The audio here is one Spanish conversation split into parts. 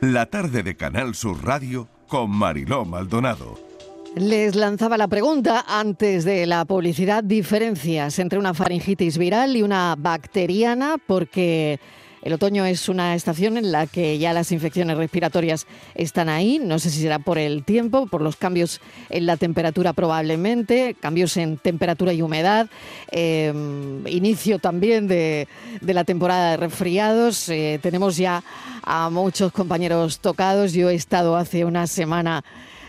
La tarde de Canal Sur Radio con Mariló Maldonado. Les lanzaba la pregunta antes de la publicidad, diferencias entre una faringitis viral y una bacteriana, porque el otoño es una estación en la que ya las infecciones respiratorias están ahí. No sé si será por el tiempo, por los cambios en la temperatura probablemente, cambios en temperatura y humedad, em, inicio también de, la temporada de resfriados. Eh, tenemos ya a muchos compañeros tocados. Yo he estado hace una semana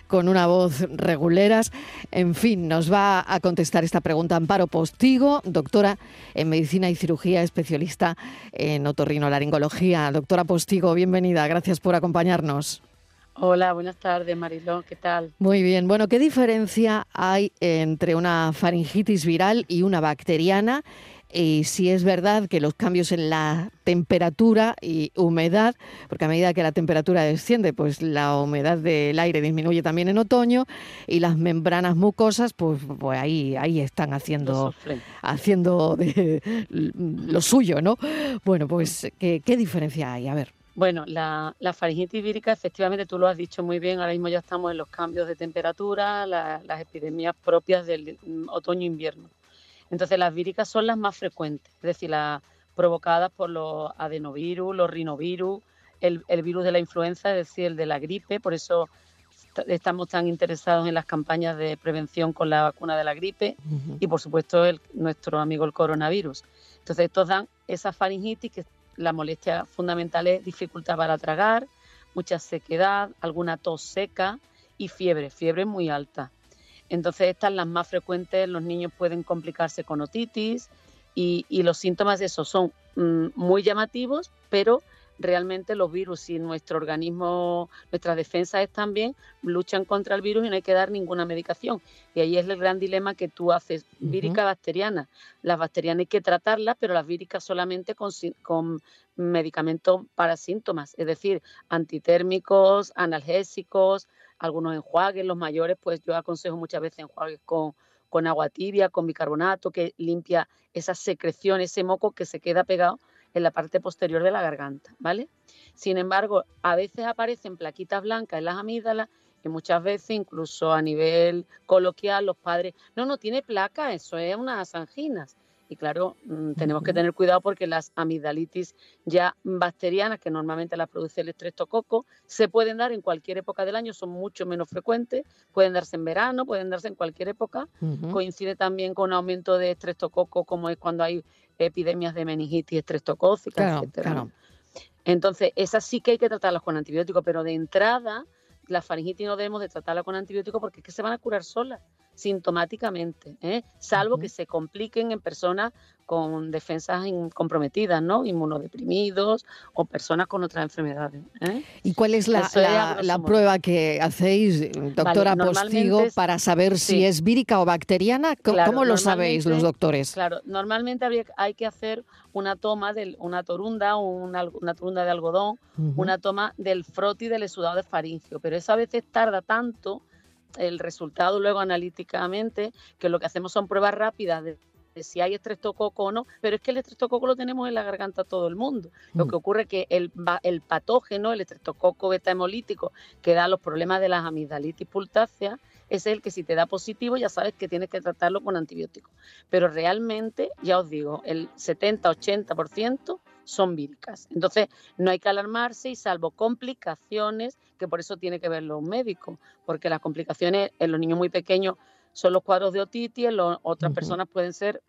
con una voz reguleras. En fin, nos va a contestar esta pregunta Amparo Postigo, doctora en medicina y cirugía, especialista en otorrinolaringología. Doctora Postigo, bienvenida, gracias por acompañarnos. Hola, buenas tardes, Mariló, ¿qué tal? Muy bien. Bueno, ¿qué diferencia hay entre una faringitis viral y una bacteriana? y si es verdad que los cambios en la temperatura y humedad, porque a medida que la temperatura desciende, pues la humedad del aire disminuye también en otoño y las membranas mucosas, pues, pues ahí, ahí están haciendo, haciendo lo suyo, ¿no? Bueno, pues ¿qué, diferencia hay? A ver. Bueno, la, faringitis vírica, efectivamente, tú lo has dicho muy bien, ahora mismo ya estamos en los cambios de temperatura, las epidemias propias del mm, otoño-invierno. Entonces las víricas son las más frecuentes, es decir, las provocadas por los adenovirus, los rinovirus, el, virus de la influenza, es decir, el de la gripe, por eso estamos tan interesados en las campañas de prevención con la vacuna de la gripe y por supuesto el, nuestro amigo el coronavirus. Entonces estos dan esa faringitis que la molestia fundamental es dificultad para tragar, mucha sequedad, alguna tos seca y fiebre, fiebre muy alta. Entonces estas las más frecuentes, los niños pueden complicarse con otitis y, los síntomas de eso son mm, muy llamativos, pero realmente los virus y nuestro organismo, nuestras defensas están bien, luchan contra el virus y no hay que dar ninguna medicación. Y ahí es el gran dilema que tú haces, vírica bacteriana. Las bacterianas hay que tratarlas, pero las víricas solamente con, con medicamentos para síntomas, es decir, antitérmicos, analgésicos, algunos enjuagues, los mayores, pues yo aconsejo muchas veces enjuagues con, con agua tibia, con bicarbonato, que limpia esa secreción, ese moco que se queda pegado en la parte posterior de la garganta, ¿vale? Sin embargo, a veces aparecen plaquitas blancas en las amígdalas y muchas veces, incluso a nivel coloquial, los padres, no, no tiene placa, eso es unas anginas. Y claro, mm, tenemos que tener cuidado porque las amigdalitis ya bacterianas, que normalmente las produce el estreptococo, se pueden dar en cualquier época del año, son mucho menos frecuentes, pueden darse en verano, pueden darse en cualquier época. Coincide también con un aumento de estreptococo, como es cuando hay epidemias de meningitis estreptocócica, etc. Entonces, esas sí que hay que tratarlas con antibióticos, pero de entrada, la faringitis no debemos de tratarla con antibióticos porque es que se van a curar solas sintomáticamente, ¿eh? salvo que se compliquen en personas con defensas comprometidas, ¿no? Inmunodeprimidos o personas con otras enfermedades. ¿eh? ¿Y cuál es la, prueba que hacéis, doctora Postigo, para saber si es vírica o bacteriana? ¿Cómo, lo sabéis los doctores? Claro, normalmente hay que hacer una toma de una torunda, una, una torunda de algodón, una toma del froti del exudado de faringio, pero eso a veces tarda tanto el resultado luego analíticamente, que lo que hacemos son pruebas rápidas de, si hay estreptococo o no, pero es que el estreptococo lo tenemos en la garganta todo el mundo. Lo mm. que ocurre es que el, el patógeno, el estreptococo beta hemolítico, que da los problemas de las amigdalitis pultáceas, es el que si te da positivo ya sabes que tienes que tratarlo con antibióticos. Pero realmente, ya os digo, el 70-80% son víricas. Entonces, no hay que alarmarse y salvo complicaciones, que por eso tiene que verlo un médico, porque las complicaciones en los niños muy pequeños son los cuadros de otitis, en otras personas pueden ser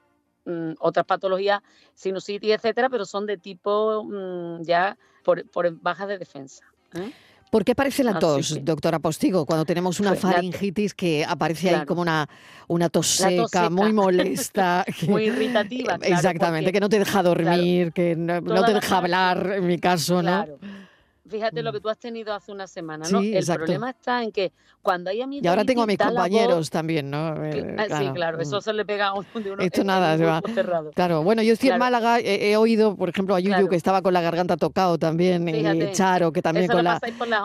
mm, otras patologías, sinusitis, etcétera, pero son de tipo mm, ya por, bajas de defensa. ¿eh? ¿Por qué aparece la tos, doctora Postigo, cuando tenemos una faringitis que aparece ahí como una, una tos seca, muy molesta? muy irritativa. Exactamente, que no te deja dormir, que no, te deja hablar, en mi caso, ¿no? Fíjate lo mm. que tú has tenido hace una semana, ¿no? el problema está en que cuando hay amigos. Y ahora tengo a mis compañeros también, ¿no? Eh, ah, sí, claro, eso mm. se le pega a uno de uno. Esto nada, se va. Claro, bueno, yo estoy en Málaga, he, oído, por ejemplo, a Yuyu que estaba con la garganta tocado también, y Charo que también con la.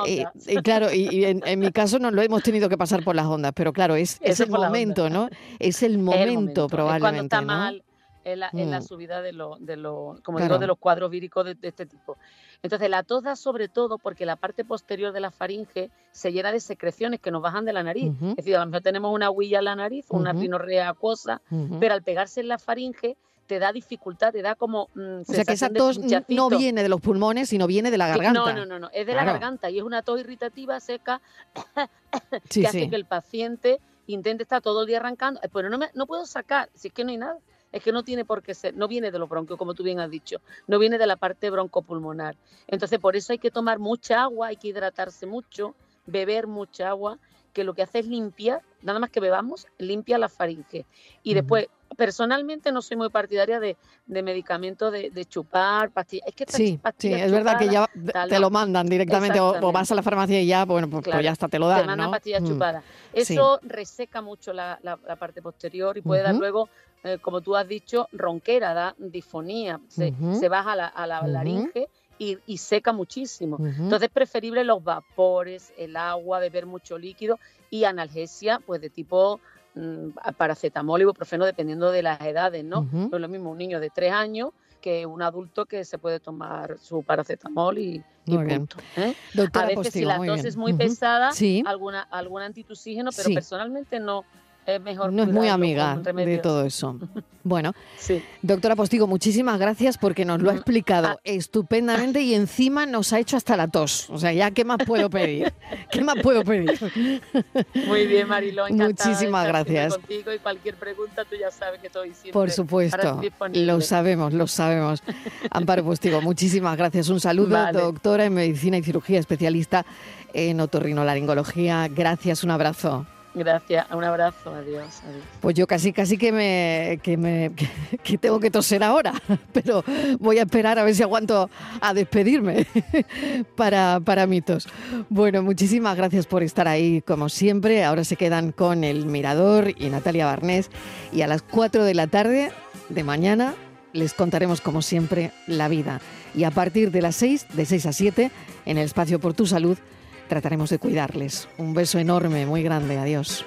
y, claro, y, en, mi caso no lo hemos tenido que pasar por las ondas, pero claro, es, es el momento, ¿no? Es el momento, probablemente. cuando está mal en la, en la Mm. subida de los, de los, como Claro. digo, de los cuadros víricos de, de este tipo. Entonces, la tos da sobre todo porque la parte posterior de la faringe se llena de secreciones que nos bajan de la nariz. Es decir, a lo mejor tenemos una huilla en la nariz, una rinorrea acuosa, pero al pegarse en la faringe te da dificultad, te da como mm, o sea que esa tos no viene de los pulmones, sino viene de la garganta. No, no, no, no, es de Claro. la garganta y es una tos irritativa, seca, Sí, que hace sí. que el paciente intente estar todo el día arrancando. Eh, Pero no, me, no puedo sacar, si es que no hay nada. Es que no tiene por qué ser, no viene de los bronquios, como tú bien has dicho, no viene de la parte broncopulmonar. Entonces, por eso hay que tomar mucha agua, hay que hidratarse mucho, beber mucha agua, que lo que hace es limpiar, nada más que bebamos, limpia la faringe. Y después, personalmente no soy muy partidaria de, de medicamentos de, de chupar, pastillas. Es que estas Sí, sí, pastillas es verdad que ya tal, te lo mandan directamente o, o vas a la farmacia y ya, bueno, pues, pues ya hasta te lo te dan, mandan ¿no? pastillas Mm. chupadas. Sí. Eso reseca mucho la, la- la parte posterior y puede dar luego, eh, como tú has dicho, ronquera, da disfonía, se, se baja a la, a la laringe y, y seca muchísimo. Entonces es preferible los vapores, el agua, beber mucho líquido y analgesia, pues de tipo mm, paracetamol, ibuprofeno, dependiendo de las edades, ¿no? Es lo mismo un niño de tres años que un adulto que se puede tomar su paracetamol y, y punto. ¿eh? Doctora A veces Postigo, si la tos es muy pesada, Sí. alguna, alguna antitusígeno, pero Sí. personalmente no es mejor. No es muy amiga de todo eso. Bueno, Sí. doctora Postigo, muchísimas gracias porque nos lo ha Mm. explicado Ah. estupendamente y encima nos ha hecho hasta la tos. O sea, ya, ¿qué más puedo pedir? ¿Qué más puedo pedir? Muy bien, Mariló. Muchísimas gracias. Contigo y cualquier pregunta tú ya sabes que estoy siempre Por supuesto, lo sabemos, lo sabemos. Amparo Postigo, muchísimas gracias. Un saludo, Vale. doctora en medicina y cirugía, especialista en otorrinolaringología. Gracias, un abrazo. Gracias, un abrazo, adiós. adiós. Pues yo casi, casi que me, que me que, tengo que toser ahora, pero voy a esperar a ver si aguanto a despedirme para, para mitos. Bueno, muchísimas gracias por estar ahí, como siempre. Ahora se quedan con el Mirador y Natalia Barnés. Y a las 4 de la tarde de mañana les contaremos, como siempre, la vida. Y a partir de las 6, de 6 a 7, en el espacio por tu salud, trataremos de cuidarles. Un beso enorme, muy grande. Adiós.